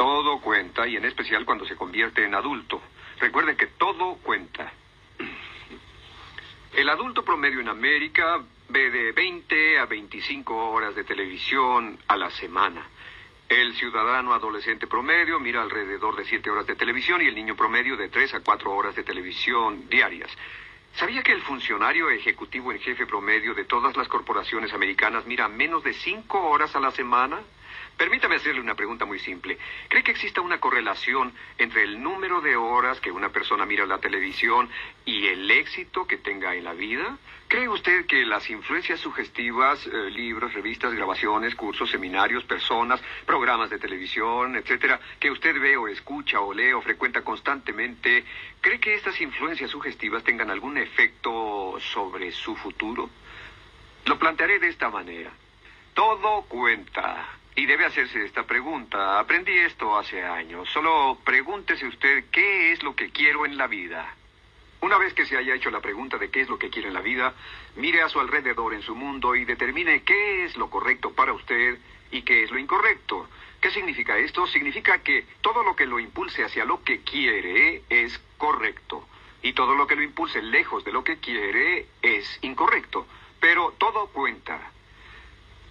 Todo cuenta, y en especial cuando se convierte en adulto. Recuerden que todo cuenta. El adulto promedio en América ve de 20 a 25 horas de televisión a la semana. El ciudadano adolescente promedio mira alrededor de 7 horas de televisión y el niño promedio de 3 a 4 horas de televisión diarias. ¿Sabía que el funcionario ejecutivo en jefe promedio de todas las corporaciones americanas mira menos de 5 horas a la semana? Permítame hacerle una pregunta muy simple. ¿Cree que exista una correlación entre el número de horas que una persona mira la televisión y el éxito que tenga en la vida? ¿Cree usted que las influencias sugestivas, eh, libros, revistas, grabaciones, cursos, seminarios, personas, programas de televisión, etcétera, que usted ve o escucha o lee o frecuenta constantemente, ¿cree que estas influencias sugestivas tengan algún efecto sobre su futuro? Lo plantearé de esta manera. Todo cuenta. Y debe hacerse esta pregunta. Aprendí esto hace años. Solo pregúntese usted qué es lo que quiero en la vida. Una vez que se haya hecho la pregunta de qué es lo que quiere en la vida, mire a su alrededor en su mundo y determine qué es lo correcto para usted y qué es lo incorrecto. ¿Qué significa esto? Significa que todo lo que lo impulse hacia lo que quiere es correcto y todo lo que lo impulse lejos de lo que quiere es incorrecto. Pero todo cuenta.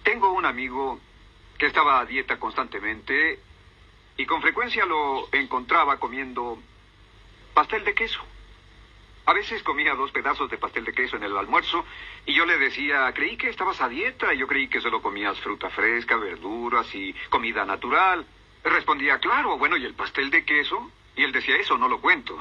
Tengo un amigo que estaba a dieta constantemente y con frecuencia lo encontraba comiendo pastel de queso. A veces comía dos pedazos de pastel de queso en el almuerzo y yo le decía, creí que estabas a dieta, yo creí que solo comías fruta fresca, verduras y comida natural. Respondía, claro, bueno, ¿y el pastel de queso? Y él decía, eso no lo cuento.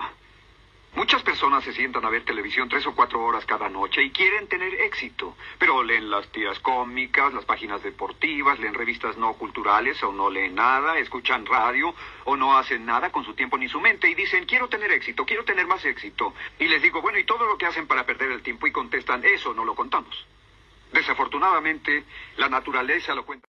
Muchas personas se sientan a ver televisión tres o cuatro horas cada noche y quieren tener éxito, pero leen las tiras cómicas, las páginas deportivas, leen revistas no culturales o no leen nada, escuchan radio o no hacen nada con su tiempo ni su mente y dicen quiero tener éxito, quiero tener más éxito. Y les digo, bueno, ¿y todo lo que hacen para perder el tiempo? Y contestan, eso no lo contamos. Desafortunadamente, la naturaleza lo cuenta.